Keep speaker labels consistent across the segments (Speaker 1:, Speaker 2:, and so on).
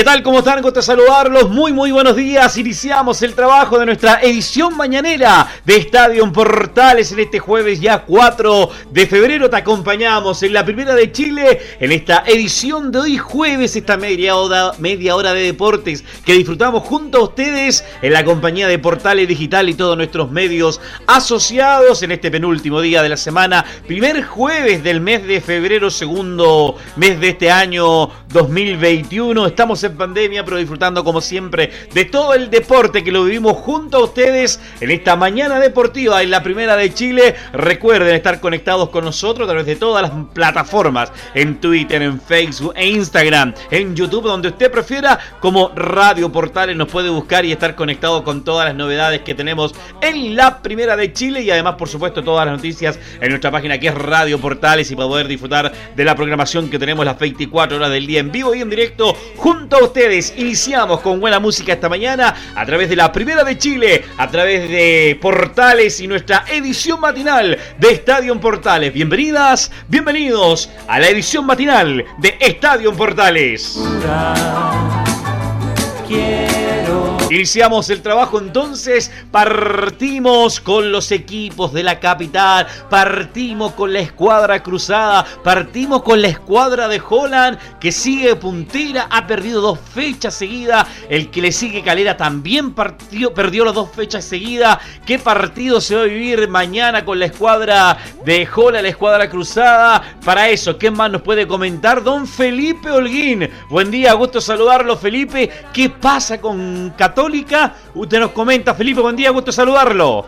Speaker 1: ¿Qué tal? ¿Cómo están? Gusto saludarlos. Muy, muy buenos días. Iniciamos el trabajo de nuestra edición mañanera de Estadio Portales en este jueves ya 4 de febrero. Te acompañamos en la primera de Chile en esta edición de hoy jueves, esta media hora, media hora de deportes que disfrutamos junto a ustedes en la compañía de Portales Digital y todos nuestros medios asociados en este penúltimo día de la semana. Primer jueves del mes de febrero, segundo mes de este año 2021. Estamos en pandemia, pero disfrutando como siempre de todo el deporte que lo vivimos junto a ustedes en esta mañana deportiva en la primera de Chile. Recuerden estar conectados con nosotros a través de todas las plataformas, en Twitter, en Facebook e Instagram, en YouTube, donde usted prefiera, como Radio Portales nos puede buscar y estar conectado con todas las novedades que tenemos en la primera de Chile y además, por supuesto, todas las noticias en nuestra página que es Radio Portales y para poder disfrutar de la programación que tenemos las 24 horas del día en vivo y en directo junto a ustedes. Iniciamos con buena música esta mañana a través de la Primera de Chile, a través de Portales y nuestra edición matinal de Estadio Portales. Bienvenidas, bienvenidos a la edición matinal de Estadio Portales. Iniciamos el trabajo entonces, partimos con los equipos de la capital, partimos con la escuadra cruzada, partimos con la escuadra de Holland que sigue puntera, ha perdido dos fechas seguidas, el que le sigue Calera también perdió las dos fechas seguidas, ¿qué partido se va a vivir mañana con la escuadra de Holland, la escuadra cruzada? Para eso, ¿qué más nos puede comentar don Felipe Holguín? Buen día, gusto saludarlo Felipe, ¿qué pasa con Católica? Usted nos comenta, Felipe, buen día, gusto saludarlo.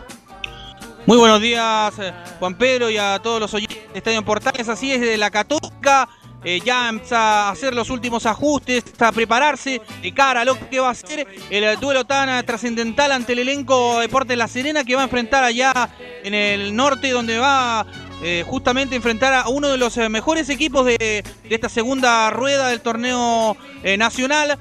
Speaker 2: Muy buenos días, eh, Juan Pedro, y a todos los oyentes de Estadio Portales. Así es, de la Católica. Eh, ya empieza a hacer los últimos ajustes, a prepararse de cara a lo que va a ser el duelo tan trascendental ante el elenco Deportes La Serena que va a enfrentar allá en el norte donde va eh, justamente enfrentar a uno de los eh, mejores equipos de, esta segunda rueda del torneo eh, nacional.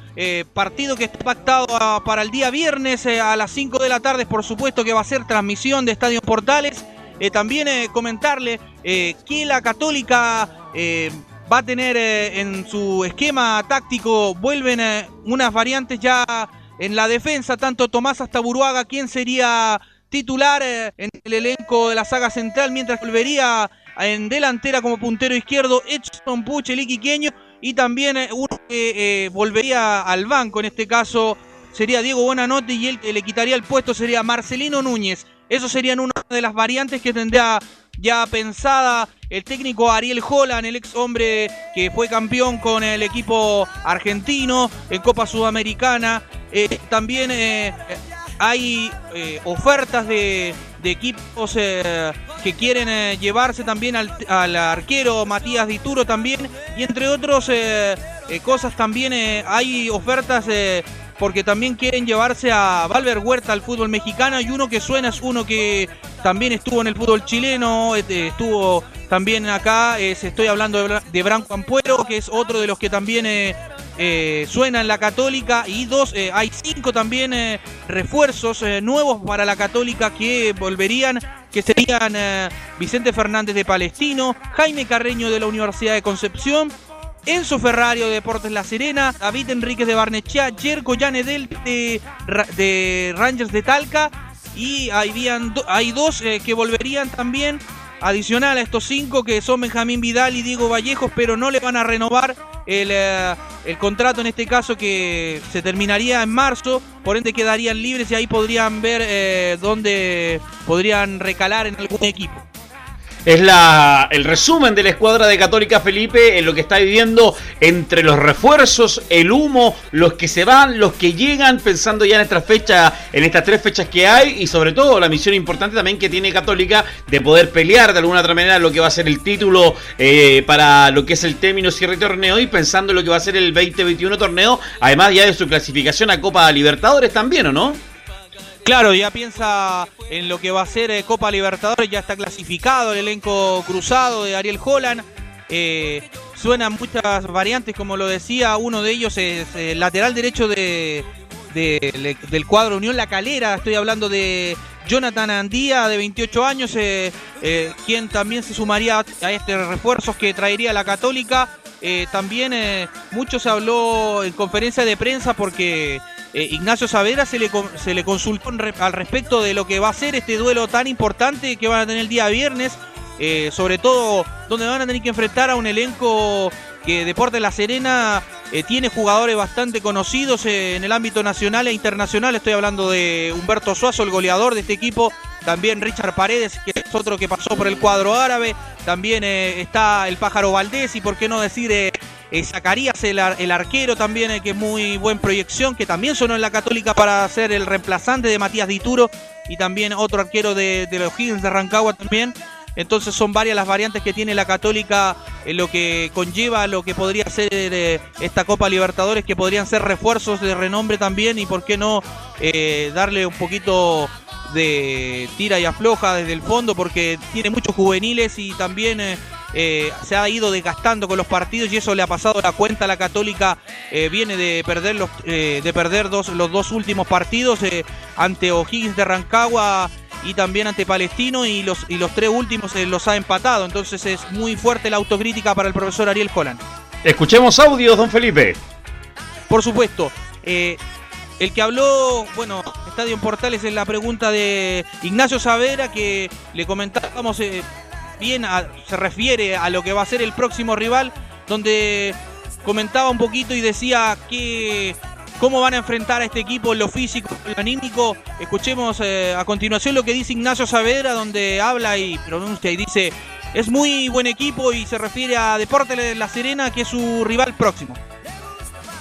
Speaker 2: partido que está pactado ah, para el día viernes a las 5 de la tarde, por supuesto que va a ser transmisión de Estadio Portales. también comentarle que la Católica va a tener en su esquema táctico, vuelven unas variantes ya en la defensa, tanto Tomás hasta Buruaga, quien sería titular eh, en el elenco de la saga central, mientras volvería en delantera como puntero izquierdo Edson Puch, el iquiqueño, y también eh, uno que eh, volvería al banco, en este caso sería Diego Buenanote, y el que le quitaría el puesto sería Marcelino Núñez. Eso serían una de las variantes que tendría ya pensada el técnico Ariel Holland, el ex hombre que fue campeón con el equipo argentino en Copa Sudamericana. también hay eh, ofertas de, equipos eh, que quieren eh, llevarse también al, arquero Matías Dituro también y entre otras cosas también hay ofertas porque también quieren llevarse a Valver Huerta al fútbol mexicano y uno que suena es uno que también estuvo en el fútbol chileno, estuvo también acá, estoy hablando de, de Branco Ampuero, que es otro de los que también eh, suena en la Católica y dos, eh, hay cinco también eh, refuerzos nuevos para la Católica que volverían, que serían Vicente Fernández de Palestino, Jaime Carreño de la Universidad de Concepción, Enzo Ferrario de Deportes La Serena, David Enríquez de Barnechea, Jerko Yanedel de, de Rangers de Talca y habían hay dos que volverían también adicional a estos cinco que son Benjamín Vidal y Diego Vallejos, pero no le van a renovar el, eh, el, contrato en este caso que se terminaría en marzo, por ende quedarían libres y ahí podrían ver eh, dónde podrían recalar en algún equipo.
Speaker 1: Es la, el resumen de la escuadra de Católica Felipe en lo que está viviendo entre los refuerzos, el humo, los que se van, los que llegan, pensando ya en esta fecha, en estas tres fechas que hay y sobre todo la misión importante también que tiene Católica de poder pelear de alguna otra manera lo que va a ser el título eh, para lo que es el término cierre torneo y pensando en lo que va a ser el 2021 torneo, además ya de su clasificación a Copa Libertadores también, ¿o no?
Speaker 2: Claro, ya piensa en lo que va a ser eh, Copa Libertadores, ya está clasificado el elenco cruzado de Ariel Holland. Eh, suenan muchas variantes, como lo decía, uno de ellos es el lateral derecho de, del cuadro Unión La Calera, estoy hablando de Jonathan Andía, de 28 años, eh, eh, quien también se sumaría a estos refuerzos que traería la Católica. Eh, también mucho se habló en conferencia de prensa porque Ignacio Savera se le, se le consultó al respecto de lo que va a ser este duelo tan importante que van a tener el día viernes. sobre todo donde van a tener que enfrentar a un elenco que Deporte La Serena eh, tiene jugadores bastante conocidos eh, en el ámbito nacional e internacional. Estoy hablando de Humberto Suazo, el goleador de este equipo. También Richard Paredes, que es otro que pasó por el cuadro árabe. También eh, está el pájaro Valdés y por qué no decir Zacarías, el, arquero también, que es muy buen proyección, que también sonó en la Católica para ser el reemplazante de Matías Dituro. Y también otro arquero de, de los Higgins de Rancagua también. Entonces son varias las variantes que tiene la Católica en lo que conlleva lo que podría ser eh, esta Copa Libertadores, que podrían ser refuerzos de renombre también y por qué no eh, darle un poquito de tira y afloja desde el fondo porque tiene muchos juveniles y también eh, se ha ido desgastando con los partidos y eso le ha pasado la cuenta a la Católica. viene de perder los de perder dos, los dos últimos partidos ante O'Higgins de Rancagua y también ante Palestino y los, y los tres últimos eh, los ha empatado. Entonces es muy fuerte la autocrítica para el profesor Ariel Holland.
Speaker 1: Escuchemos audios, don Felipe.
Speaker 2: Por supuesto. Eh, el que habló, bueno, Estadio en Portales en la pregunta de Ignacio Savera, que le comentábamos eh, bien, se refiere a lo que va a ser el próximo rival, donde comentaba un poquito y decía que cómo van a enfrentar a este equipo en lo físico, en lo anímico. Escuchemos eh, a continuación lo que dice Ignacio Saavedra, donde habla y pronuncia y dice, es muy buen equipo y se refiere a Deportes de La Serena, que es su rival próximo.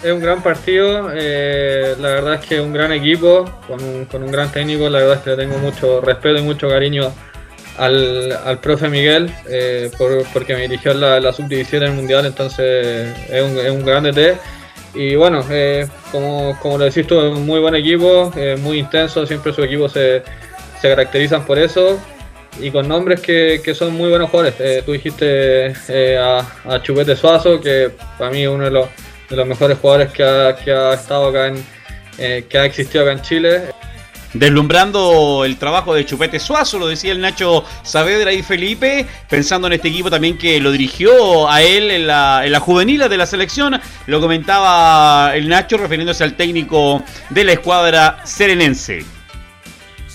Speaker 3: Es un gran partido, eh, la verdad es que es un gran equipo, con un, gran técnico, la verdad es que le tengo mucho respeto y mucho cariño al, profe Miguel, eh, porque me dirigió la, la sub-17 del Mundial, entonces es un, es un gran DT y bueno, eh, como, como lo decís tú, es un muy buen equipo, eh, muy intenso, siempre sus equipos se, se, caracterizan por eso y con nombres que, que son muy buenos jugadores. Eh, tú dijiste a, a, Chupete Suazo, que para mí es uno de los, de los mejores jugadores que ha, que ha estado acá en, que ha existido acá en Chile
Speaker 1: deslumbrando el trabajo de Chupete Suazo, lo decía el Nacho Saavedra y Felipe, pensando en este equipo también que lo dirigió a él en la, en la juvenil de la selección, lo comentaba el Nacho refiriéndose al técnico de la escuadra serenense.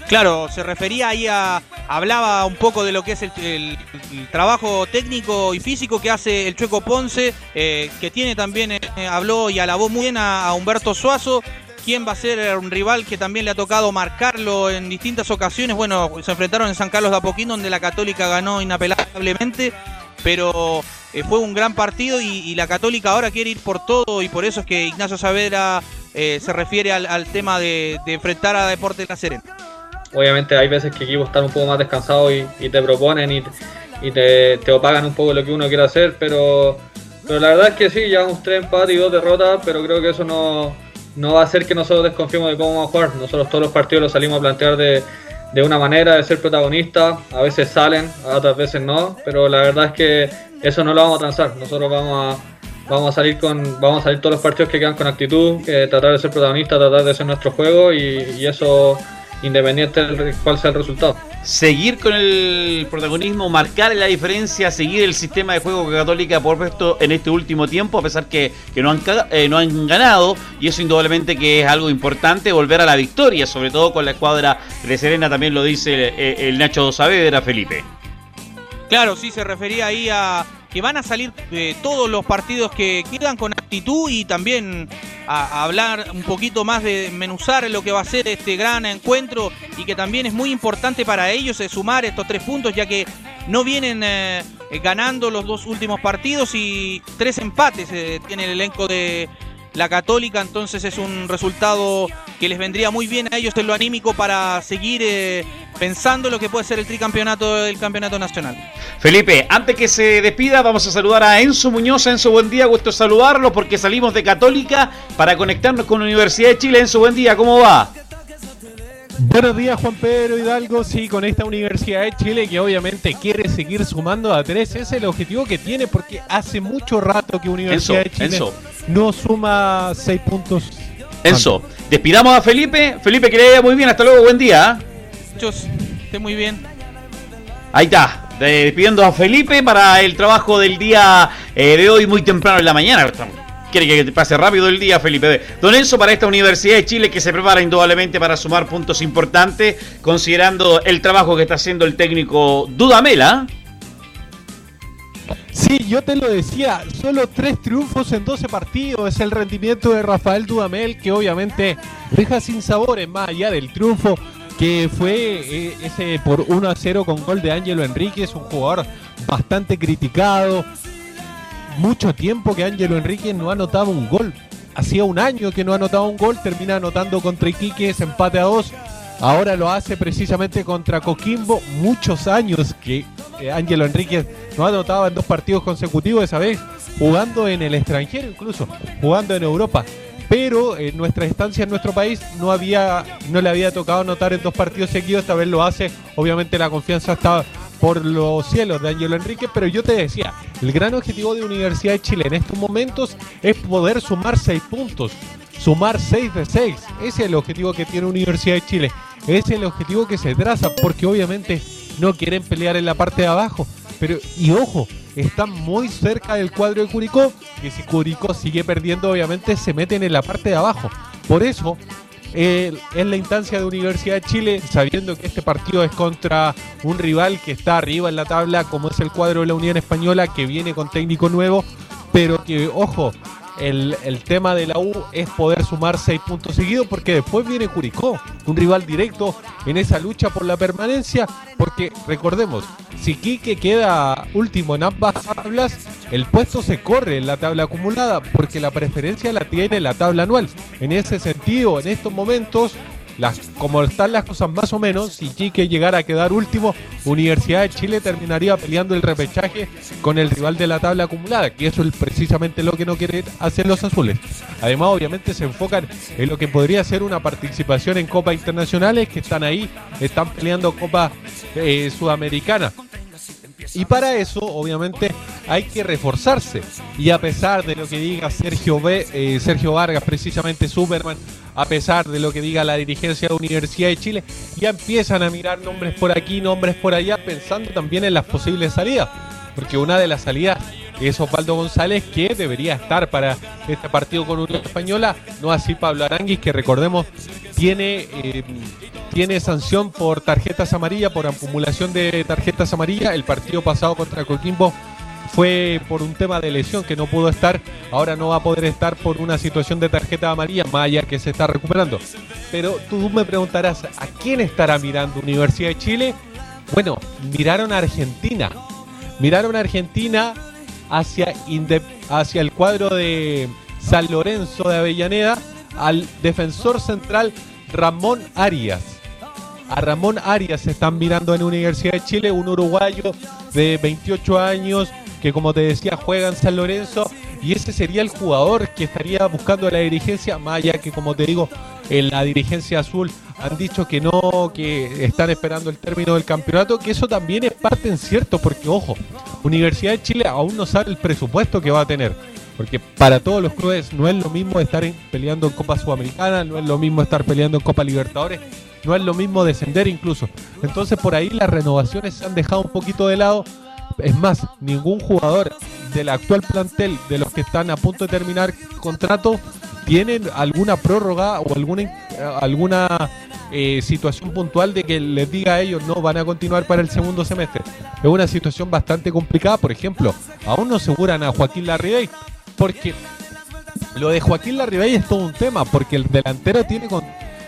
Speaker 2: Claro, se refería ahí a. Hablaba un poco de lo que es el, trabajo técnico y físico que hace el Chueco Ponce, eh, que tiene también, eh, habló y alabó muy bien a Humberto Suazo, quién va a ser un rival que también le ha tocado marcarlo en distintas ocasiones. Bueno, se enfrentaron en San Carlos de Apoquín, donde la Católica ganó inapelablemente, pero eh, fue un gran partido y, la Católica ahora quiere ir por todo y por eso es que Ignacio Saavedra eh, se refiere al, tema de, enfrentar a Deportes Serena.
Speaker 3: Obviamente hay veces que equipos están un poco más descansados y, te proponen y, te, te opagan un poco lo que uno quiere hacer, pero, pero la verdad es que sí, llevamos tres empates y dos derrotas, pero creo que eso no, no va a ser que nosotros desconfiemos de cómo vamos a jugar. Nosotros todos los partidos los salimos a plantear de, de una manera, de ser protagonistas. A veces salen, a otras veces no, pero la verdad es que eso no lo vamos a transar. Nosotros vamos a, vamos a salir con, vamos a salir todos los partidos que quedan con actitud, tratar de ser protagonistas, tratar de hacer nuestro juego y, y eso independiente de cuál sea el resultado.
Speaker 1: Seguir con el protagonismo, marcar la diferencia, seguir el sistema de juego que Católica ha puesto en este último tiempo, a pesar que, que no, han, eh, no han ganado, y eso indudablemente que es algo importante, volver a la victoria, sobre todo con la escuadra de Serena, también lo dice eh, el, Nacho Saavedra, Felipe.
Speaker 2: Claro, sí, se refería ahí a que van a salir eh, todos los partidos que quedan con y también a, hablar un poquito más de menuzar lo que va a ser este gran encuentro y que también es muy importante para ellos eh, sumar estos tres puntos ya que no vienen eh, ganando los dos últimos partidos y tres empates tiene el elenco de la Católica, entonces es un resultado que les vendría muy bien a ellos en lo anímico para seguir eh, pensando lo que puede ser el tricampeonato del campeonato nacional.
Speaker 1: Felipe, antes que se despida, vamos a saludar a Enzo Muñoz. Enzo, buen día, gusto saludarlo porque salimos de Católica para conectarnos con la Universidad de Chile. Enzo, buen día, ¿cómo va?
Speaker 4: Buenos días Juan Pedro Hidalgo, sí, con esta Universidad de Chile que obviamente quiere seguir sumando a tres, ese es el objetivo que tiene porque hace mucho rato que Universidad de Chile no suma seis puntos.
Speaker 1: Enzo, despidamos a Felipe, Felipe que le vaya muy bien, hasta luego, buen día.
Speaker 2: Muchos, esté muy bien.
Speaker 1: Ahí está, despidiendo a Felipe para el trabajo del día eh, de hoy muy temprano en la mañana quiere que pase rápido el día, Felipe. Don Enzo, para esta Universidad de Chile que se prepara indudablemente para sumar puntos importantes, considerando el trabajo que está haciendo el técnico Dudamela.
Speaker 4: Sí, yo te lo decía, solo tres triunfos en 12 partidos es el rendimiento de Rafael Dudamel, que obviamente deja sin sabores más allá del triunfo que fue eh, ese por 1 a 0 con gol de Ángelo Enríquez, un jugador bastante criticado, mucho tiempo que Ángelo Enrique no ha anotado un gol. Hacía un año que no ha anotado un gol, termina anotando contra Iquique, ese empate a dos. Ahora lo hace precisamente contra Coquimbo. Muchos años que Ángelo Enrique no ha anotado en dos partidos consecutivos, esa vez jugando en el extranjero incluso, jugando en Europa. Pero en nuestra estancia en nuestro país no no le había tocado anotar en dos partidos seguidos, esta vez lo hace. Obviamente la confianza está por los cielos de Ángelo Enrique, pero yo te decía, el gran objetivo de Universidad de Chile en estos momentos es poder sumar seis puntos, sumar seis de seis. Ese es el objetivo que tiene Universidad de Chile, ese es el objetivo que se traza, porque obviamente no quieren pelear en la parte de abajo. Pero, y ojo, están muy cerca del cuadro de Curicó, que si Curicó sigue perdiendo, obviamente se meten en la parte de abajo. Por eso, en la instancia de Universidad de Chile, sabiendo que este partido es contra un rival que está arriba en la tabla, como es el cuadro de la Unión Española, que viene con técnico nuevo, pero que, ojo, el, tema de la U es poder sumar seis puntos seguidos porque después viene Curicó, un rival directo en esa lucha por la permanencia, porque recordemos, si Quique queda último en ambas tablas, el puesto se corre en la tabla acumulada porque la preferencia la tiene la tabla anual. En ese sentido, en estos momentos, como están las cosas más o menos, si Quique llegara a quedar último, Universidad de Chile terminaría peleando el repechaje con el rival de la tabla acumulada, que eso es precisamente lo que no quieren hacer los azules. Además, obviamente se enfocan en lo que podría ser una participación en Copas Internacionales, que están ahí, están peleando Copa eh, Sudamericana. Y para eso, obviamente, hay que reforzarse. Y a pesar de lo que diga Sergio, B, eh, Sergio Vargas, precisamente Superman, a pesar de lo que diga la dirigencia de la Universidad de Chile, ya empiezan a mirar nombres por aquí, nombres por allá, pensando también en las posibles salidas. Porque una de las salidas es Osvaldo González, que debería estar para este partido con Unión Española, no así Pablo Aranguis, que recordemos tiene eh, tiene sanción por tarjetas amarillas, por acumulación de tarjetas amarillas. El partido pasado contra Coquimbo fue por un tema de lesión que no pudo estar, ahora no va a poder estar por una situación de tarjeta amarilla, allá que se está recuperando. Pero tú me preguntarás, ¿a quién estará mirando Universidad de Chile? Bueno, miraron a Argentina. Miraron a Argentina hacia, hacia el cuadro de San Lorenzo de Avellaneda, al defensor central Ramón Arias a Ramón Arias se están mirando en Universidad de Chile, un uruguayo de 28 años que como te decía juega en San Lorenzo y ese sería el jugador que estaría buscando la dirigencia, más allá que como te digo, en la dirigencia azul han dicho que no, que están esperando el término del campeonato, que eso también es parte en cierto, porque ojo, Universidad de Chile aún no sabe el presupuesto que va a tener. Porque para todos los clubes no es lo mismo estar peleando en Copa Sudamericana, no es lo mismo estar peleando en Copa Libertadores, no es lo mismo descender incluso. Entonces por ahí las renovaciones se han dejado un poquito de lado. Es más, ningún jugador del actual plantel, de los que están a punto de terminar contrato, tienen alguna prórroga o alguna, alguna eh, situación puntual de que les diga a ellos no van a continuar para el segundo semestre. Es una situación bastante complicada. Por ejemplo, aún no aseguran a Joaquín Larribey porque lo de Joaquín Larribey es todo un tema, porque el delantero tiene,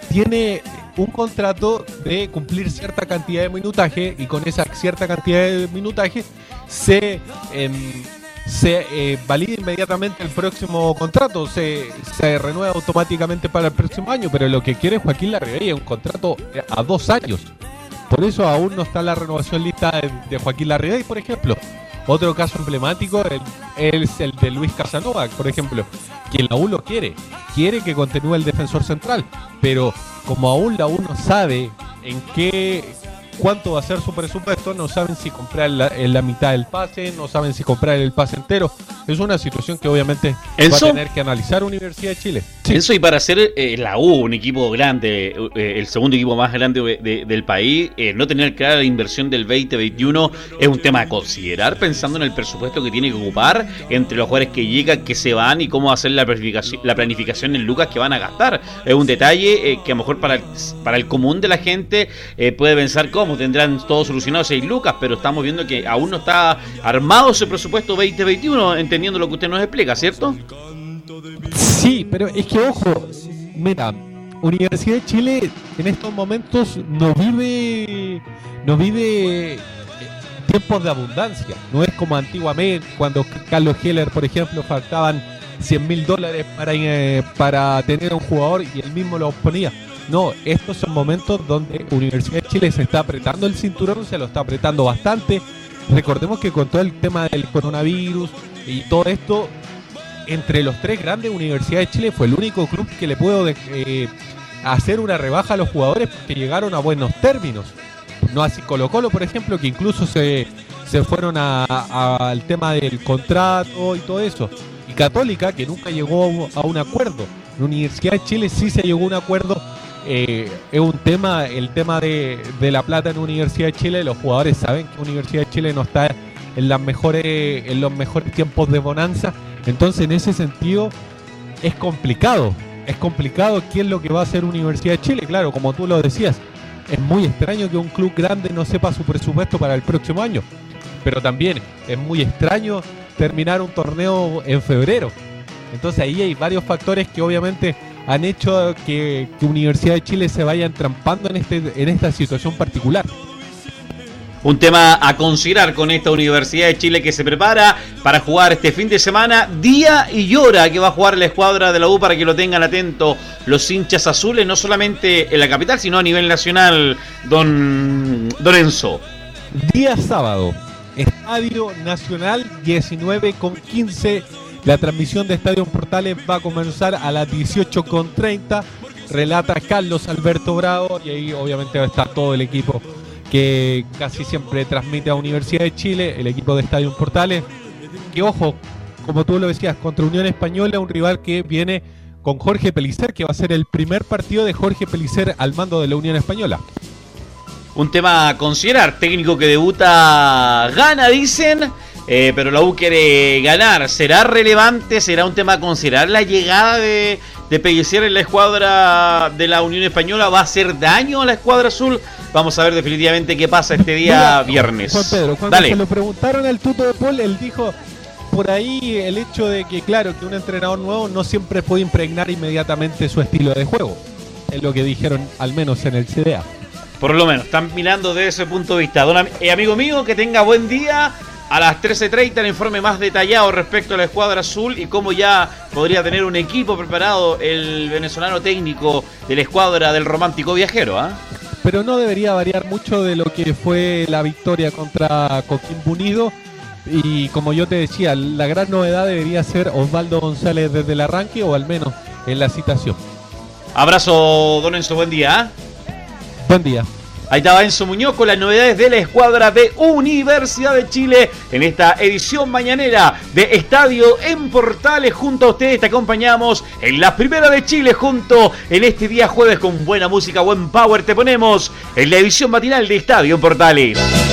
Speaker 4: tiene un contrato de cumplir cierta cantidad de minutaje y con esa cierta cantidad de minutaje se, em, se eh, valida inmediatamente el próximo contrato, se, se, renueva automáticamente para el próximo año, pero lo que quiere Joaquín Larribey es un contrato a dos años. Por eso aún no está la renovación lista de, Joaquín Larribey, por ejemplo. Otro caso emblemático es el de Luis Casanova, por ejemplo, quien la U lo quiere, quiere que continúe el defensor central, pero como aún la U no sabe en qué cuánto va a ser su presupuesto, no saben si comprar la, en la mitad del pase, no saben si comprar el pase entero. Es una situación que obviamente va a tener que analizar Universidad de Chile.
Speaker 1: Eso y para ser eh, la U, un equipo grande, eh, el segundo equipo más grande del país, eh, no tener clara la inversión del 2021 es un tema a considerar pensando en el presupuesto que tiene que ocupar entre los jugadores que llegan, que se van y cómo hacer la planificación, la planificación en lucas que van a gastar. Es un detalle que a lo mejor para el, para el común de la gente puede pensar cómo tendrán todo solucionado 6 lucas, pero estamos viendo que aún no está armado ese presupuesto 2021, entendiendo lo que usted nos explica, ¿cierto?
Speaker 4: Sí, pero es que ojo, mira, Universidad de Chile en estos momentos no vive, no vive eh, tiempos de abundancia. No es como antiguamente, cuando Carlos Heller, por ejemplo, faltaban 100 mil dólares para, eh, para tener un jugador y él mismo lo ponía. No, estos son momentos donde Universidad de Chile se está apretando el cinturón, se lo está apretando bastante. Recordemos que con todo el tema del coronavirus y todo esto, entre los tres grandes universidades de Chile fue el único club que le pudo eh, hacer una rebaja a los jugadores porque llegaron a buenos términos. No así Colo Colo, por ejemplo, que incluso se, se fueron al tema del contrato y todo eso. Y Católica, que nunca llegó a un acuerdo. La Universidad de Chile sí se llegó a un acuerdo. Eh, es un tema, el tema de, la plata en Universidad de Chile. Los jugadores saben que Universidad de Chile no está en las mejores, en los mejores tiempos de bonanza entonces, en ese sentido, es complicado. Es complicado qué es lo que va a hacer Universidad de Chile. Claro, como tú lo decías, es muy extraño que un club grande no sepa su presupuesto para el próximo año. Pero también es muy extraño terminar un torneo en febrero. Entonces ahí hay varios factores que obviamente han hecho que, que Universidad de Chile se vaya entrampando en, este, en esta situación particular.
Speaker 1: Un tema a considerar con esta Universidad de Chile que se prepara para jugar este fin de semana, día y hora que va a jugar la escuadra de la U para que lo tengan atento los hinchas azules, no solamente en la capital, sino a nivel nacional, don, don Enzo.
Speaker 4: Día sábado, Estadio Nacional 19 con 15. La transmisión de Estadio Portales va a comenzar a las 18 con 30. Relata Carlos Alberto Bravo y ahí obviamente va a estar todo el equipo que casi siempre transmite a Universidad de Chile, el equipo de Estadio Portales, que ojo, como tú lo decías, contra Unión Española, un rival que viene con Jorge Pelicer, que va a ser el primer partido de Jorge Pelicer al mando de la Unión Española.
Speaker 1: Un tema a considerar, técnico que debuta gana, dicen, eh, pero la U quiere ganar. ¿Será relevante? ¿Será un tema a considerar la llegada de, de Pellicer en la escuadra de la Unión Española? ¿Va a hacer daño a la escuadra azul? Vamos a ver definitivamente qué pasa este día viernes.
Speaker 4: Juan Pedro, cuando se lo preguntaron al tuto de Paul, él dijo por ahí el hecho de que, claro, que un entrenador nuevo no siempre puede impregnar inmediatamente su estilo de juego. Es lo que dijeron, al menos en el CDA.
Speaker 1: Por lo menos, están mirando desde ese punto de vista. Don, eh, amigo mío, que tenga buen día. A las 13.30 el informe más detallado respecto a la escuadra azul y cómo ya podría tener un equipo preparado el venezolano técnico de la escuadra del romántico viajero. ¿ah?
Speaker 4: Pero no debería variar mucho de lo que fue la victoria contra Coquimbo Unido. Y como yo te decía, la gran novedad debería ser Osvaldo González desde el arranque o al menos en la citación.
Speaker 1: Abrazo, don Enzo, buen día. ¿ah?
Speaker 4: Buen día.
Speaker 1: Ahí estaba Enzo Muñoz con las novedades de la escuadra de Universidad de Chile en esta edición mañanera de Estadio en Portales. Junto a ustedes te acompañamos en la primera de Chile junto en este día jueves con buena música, buen power. Te ponemos en la edición matinal de Estadio en Portales.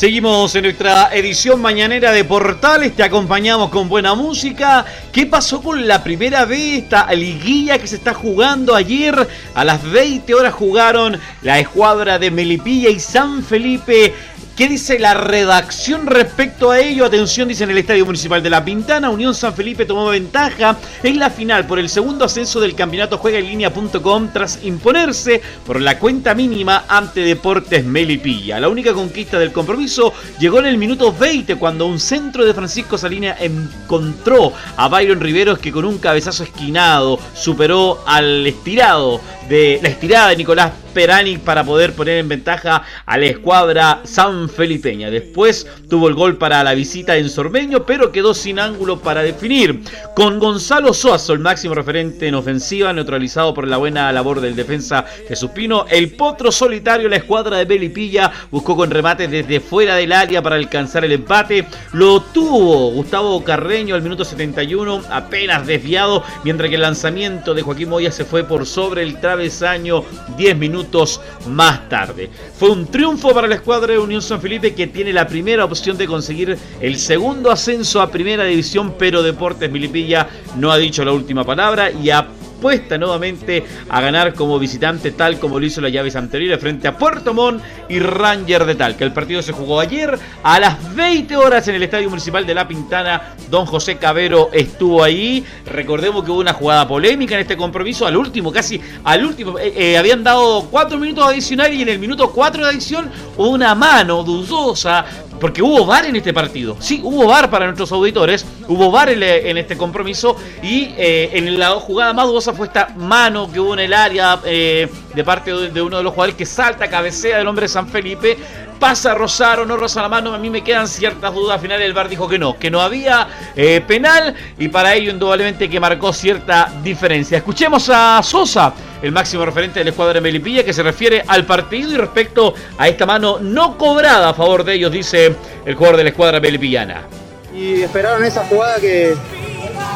Speaker 1: Seguimos en nuestra edición mañanera de Portales, te acompañamos con buena música. ¿Qué pasó con la primera vez? Esta liguilla que se está jugando ayer. A las 20 horas jugaron la escuadra de Melipilla y San Felipe ¿Qué dice la redacción respecto a ello? Atención, dice en el Estadio Municipal de La Pintana, Unión San Felipe tomó ventaja en la final por el segundo ascenso del campeonato juega en línea.com tras imponerse por la cuenta mínima ante Deportes Melipilla. La única conquista del compromiso llegó en el minuto 20 cuando un centro de Francisco Salina encontró a Byron Riveros que con un cabezazo esquinado superó al estirado de la estirada de Nicolás Perani para poder poner en ventaja a la escuadra San Felipeña. Después tuvo el gol para la visita en Sormeño, pero quedó sin ángulo para definir. Con Gonzalo Soazo, el máximo referente en ofensiva, neutralizado por la buena labor del defensa Jesús Pino, el potro solitario, la escuadra de Belipilla, buscó con remate desde fuera del área para alcanzar el empate. Lo tuvo Gustavo Carreño al minuto 71, apenas desviado, mientras que el lanzamiento de Joaquín Moya se fue por sobre el travesaño 10 minutos más tarde. Fue un triunfo para la escuadra de Unión San Felipe que tiene la primera opción de conseguir el segundo ascenso a primera división, pero Deportes Milipilla no ha dicho la última palabra y ha puesta nuevamente a ganar como visitante, tal como lo hizo las llaves anteriores frente a Puerto Montt y Ranger de Talca. El partido se jugó ayer a las 20 horas en el Estadio Municipal de La Pintana. Don José Cabero estuvo ahí. Recordemos que hubo una jugada polémica en este compromiso. Al último, casi al último, eh, eh, habían dado 4 minutos adicionales y en el minuto 4 de adición una mano dudosa porque hubo VAR en este partido. Sí, hubo VAR para nuestros auditores, hubo VAR en, este compromiso y eh, en la jugada más dudosa fue esta mano que hubo en el área eh, de parte de, uno de los jugadores que salta, cabecea del hombre de San Felipe. Pasa a rozar o no rosa la mano, a mí me quedan ciertas dudas. Al final el VAR dijo que no, que no había eh, penal y para ello indudablemente que marcó cierta diferencia. Escuchemos a Sosa el máximo referente de la escuadra de Melipilla, que se refiere al partido y respecto a esta mano no cobrada a favor de ellos, dice el jugador de la escuadra melipillana.
Speaker 5: Y esperaron esa jugada que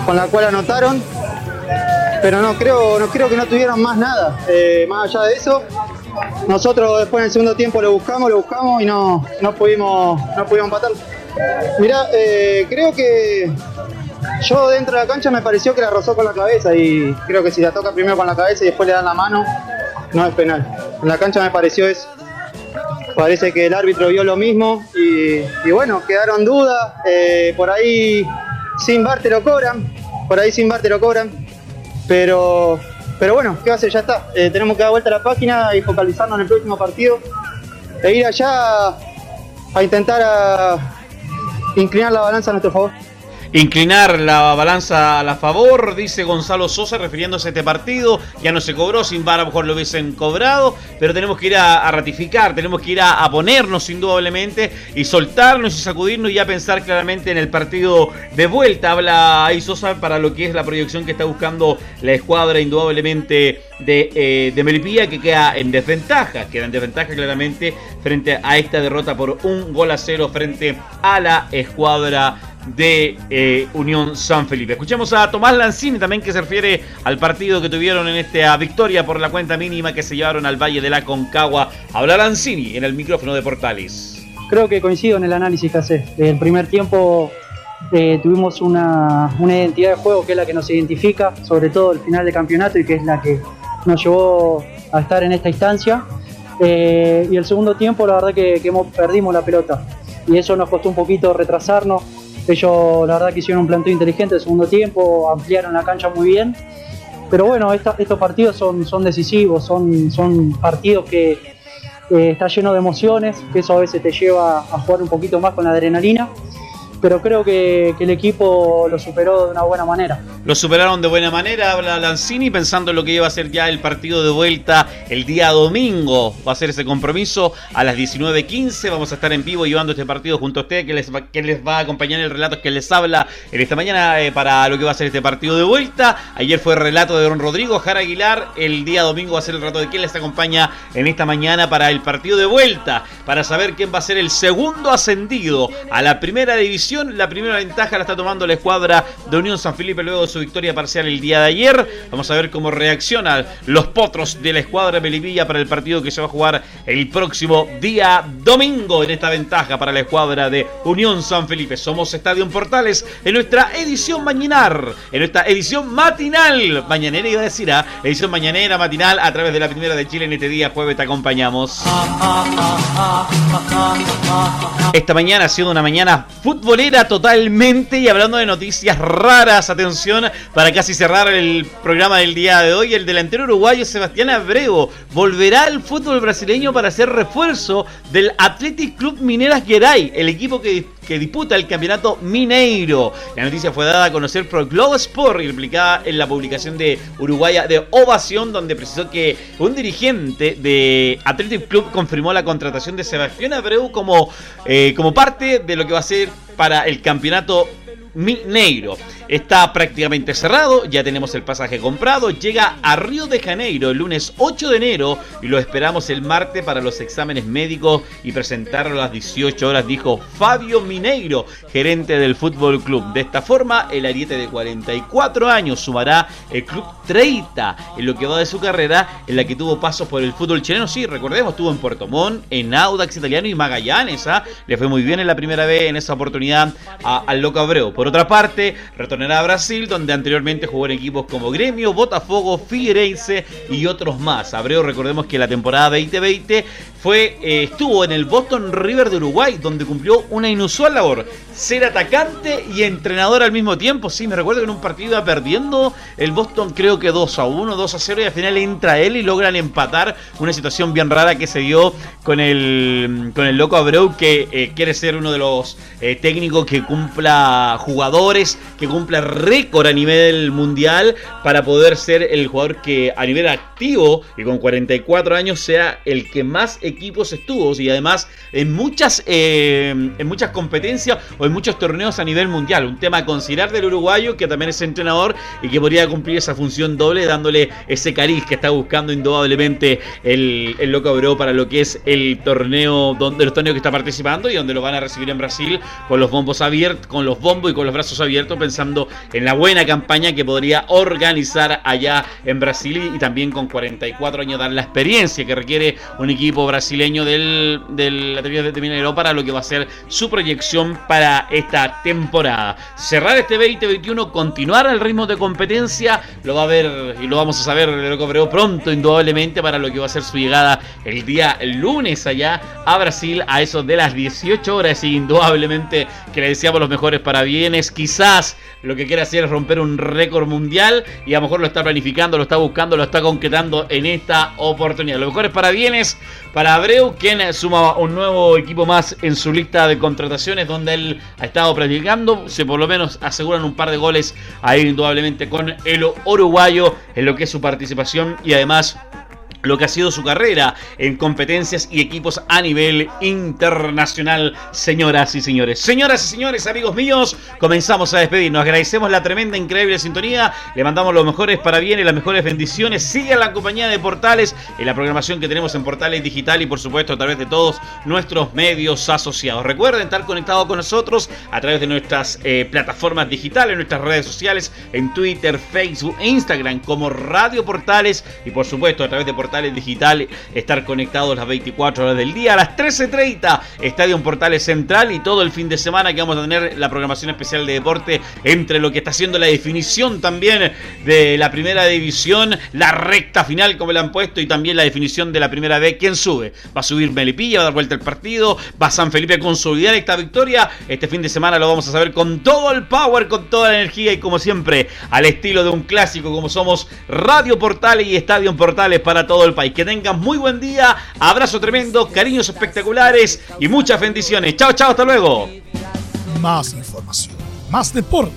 Speaker 5: con la cual anotaron, pero no creo, no creo que no tuvieran más nada. Eh, más allá de eso, nosotros después en el segundo tiempo lo buscamos, lo buscamos y no, no pudimos, no pudimos empatar. Mirá, eh, creo que yo dentro de la cancha me pareció que la rozó con la cabeza y creo que si la toca primero con la cabeza y después le dan la mano, no es penal. En la cancha me pareció eso. Parece que el árbitro vio lo mismo y, bueno, quedaron dudas. Eh, por ahí sin bar te lo cobran, por ahí sin bar te lo cobran. Pero, pero bueno, ¿qué va a hacer? Ya está. Eh, tenemos que dar vuelta a la página y focalizarnos en el próximo partido. E ir allá a intentar inclinar la balanza a nuestro favor
Speaker 1: inclinar la balanza a la favor, dice Gonzalo Sosa, refiriéndose a este partido. Ya no se cobró, sin VAR a lo mejor lo hubiesen cobrado, pero tenemos que ir a, ratificar, tenemos que ir a, ponernos indudablemente y soltarnos y sacudirnos y ya pensar claramente en el partido de vuelta. Habla ahí Sosa para lo que es la proyección que está buscando la escuadra indudablemente de, eh, de Melipilla, que queda en desventaja, queda en desventaja claramente frente a esta derrota por un gol a cero frente a la escuadra de eh, Unión San Felipe. Escuchemos a Tomás Lanzini también que se refiere al partido que tuvieron en esta victoria por la cuenta mínima que se llevaron al Valle de la Concagua. Habla Lanzini en el micrófono de Portales.
Speaker 5: Creo que coincido en el análisis que hace. Desde el primer tiempo eh, tuvimos una, identidad de juego que es la que nos identifica, sobre todo el final de campeonato y que es la que nos llevó a estar en esta instancia. Eh, y el segundo tiempo la verdad que, que hemos, perdimos la pelota y eso nos costó un poquito retrasarnos ellos, la verdad, que hicieron un planteo inteligente el segundo tiempo, ampliaron la cancha muy bien. Pero bueno, estos partidos son, son decisivos, son, son partidos que eh, está lleno de emociones, que eso a veces te lleva a jugar un poquito más con la adrenalina pero creo que, el equipo lo superó de una buena manera.
Speaker 1: Lo superaron de buena manera, habla Lanzini, pensando en lo que iba a ser ya el partido de vuelta el día domingo. Va a ser ese compromiso a las 19.15. Vamos a estar en vivo llevando este partido junto a usted, que les que les va a acompañar el relato que les habla en esta mañana eh, para lo que va a ser este partido de vuelta. Ayer fue el relato de Don Rodrigo Jara Aguilar. El día domingo va a ser el relato de quien les acompaña en esta mañana para el partido de vuelta, para saber quién va a ser el segundo ascendido a la primera división la primera ventaja la está tomando la escuadra de Unión San Felipe luego de su victoria parcial el día de ayer. Vamos a ver cómo reaccionan los potros de la escuadra Melipilla para el partido que se va a jugar el próximo día domingo en esta ventaja para la escuadra de Unión San Felipe. Somos Estadio Portales en nuestra edición mañanar, en nuestra edición matinal. Mañanera iba a decir, ¿ah? edición mañanera, matinal a través de la primera de Chile en este día jueves te acompañamos. Esta mañana ha sido una mañana futbolera totalmente y hablando de noticias raras, atención, para casi cerrar el programa del día de hoy, el delantero uruguayo Sebastián Abrego volverá al fútbol brasileño para hacer refuerzo del Athletic Club Mineras Geray, el equipo que que disputa el campeonato Mineiro. La noticia fue dada a conocer por Globo Sport y replicada en la publicación de Uruguaya de Ovación, donde precisó que un dirigente de Athletic Club confirmó la contratación de Sebastián Abreu como, eh, como parte de lo que va a ser para el campeonato Mineiro. Está prácticamente cerrado, ya tenemos el pasaje comprado, llega a Río de Janeiro el lunes 8 de enero y lo esperamos el martes para los exámenes médicos y presentarlo a las 18 horas, dijo Fabio Mineiro, gerente del Fútbol Club. De esta forma, el ariete de 44 años sumará el club 30 en lo que va de su carrera, en la que tuvo pasos por el fútbol chileno. Sí, recordemos, estuvo en Puerto Montt, en Audax Italiano y Magallanes. ¿ah? Le fue muy bien en la primera vez en esa oportunidad al Loco Abreu. Por otra parte, retornará a Brasil, donde anteriormente jugó en equipos como Gremio, Botafogo, Figueirense y otros más. Abreu, recordemos que la temporada 2020 fue, eh, estuvo en el Boston River de Uruguay, donde cumplió una inusual labor, ser atacante y entrenador al mismo tiempo. Sí, me recuerdo que en un partido iba perdiendo el Boston, creo que 2 a 1, 2 a 0, y al final entra él y logran empatar. Una situación bien rara que se dio con el, con el loco Abreu, que eh, quiere ser uno de los eh, técnicos que cumpla jugadores, que cumpla récord a nivel mundial, para poder ser el jugador que a nivel activo y con 44 años sea el que más equipos estuvo y además en muchas, eh, en muchas competencias o en muchos torneos a nivel mundial. Un tema a considerar del uruguayo que también es entrenador y que podría cumplir esa función doble dándole ese cariz que está buscando indudablemente el, el Loco Abreu para lo que es el torneo donde los torneos que está participando y donde lo van a recibir en Brasil con los bombos abiertos, con los bombos y con los brazos abiertos pensando en la buena campaña que podría organizar allá en Brasil y también con 44 años dar la experiencia que requiere un equipo brasileño del, del de Minero para lo que va a ser su proyección para esta temporada. Cerrar este 2021, continuar al ritmo de competencia, lo va a ver y lo vamos a saber lo que pronto, indudablemente, para lo que va a ser su llegada el día lunes allá a Brasil a eso de las 18 horas. Y indudablemente que le deseamos los mejores parabienes. Quizás lo que quiere hacer es romper un récord mundial y a lo mejor lo está planificando, lo está buscando, lo está concretando en esta oportunidad. Los mejores parabienes para Abreu, quien suma un nuevo equipo más en su lista de contrataciones, donde él ha estado practicando. Se por lo menos aseguran un par de goles ahí, indudablemente, con el uruguayo en lo que es su participación y además lo que ha sido su carrera en competencias y equipos a nivel internacional, señoras y señores. Señoras y señores, amigos míos, comenzamos a despedirnos. Agradecemos la tremenda, increíble sintonía. Le mandamos los mejores para bien las mejores bendiciones. Sigue la compañía de Portales en la programación que tenemos en Portales Digital y por supuesto a través de todos nuestros medios asociados. Recuerden estar conectados con nosotros a través de nuestras eh, plataformas digitales, nuestras redes sociales, en Twitter, Facebook e Instagram como Radio Portales y por supuesto a través de Portales Portales Digital, estar conectados las 24 horas del día. A las 13.30, Estadio Portales Central y todo el fin de semana que vamos a tener la programación especial de deporte entre lo que está haciendo la definición también de la primera división, la recta final como le han puesto y también la definición de la primera vez. ¿Quién sube? Va a subir Melipilla, va a dar vuelta el partido, va San Felipe a consolidar esta victoria. Este fin de semana lo vamos a saber con todo el power, con toda la energía y como siempre al estilo de un clásico como somos Radio Portales y Estadio Portales para todo el país. Que tengan muy buen día, abrazo tremendo, cariños espectaculares y muchas bendiciones. Chao, chao, hasta luego.
Speaker 6: Más información, más deporte.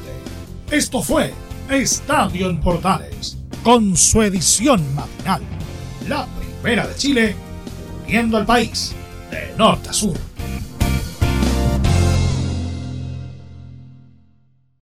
Speaker 6: Esto fue Estadio en Portales, con su edición matinal. La primera de Chile, viendo al país de norte a sur.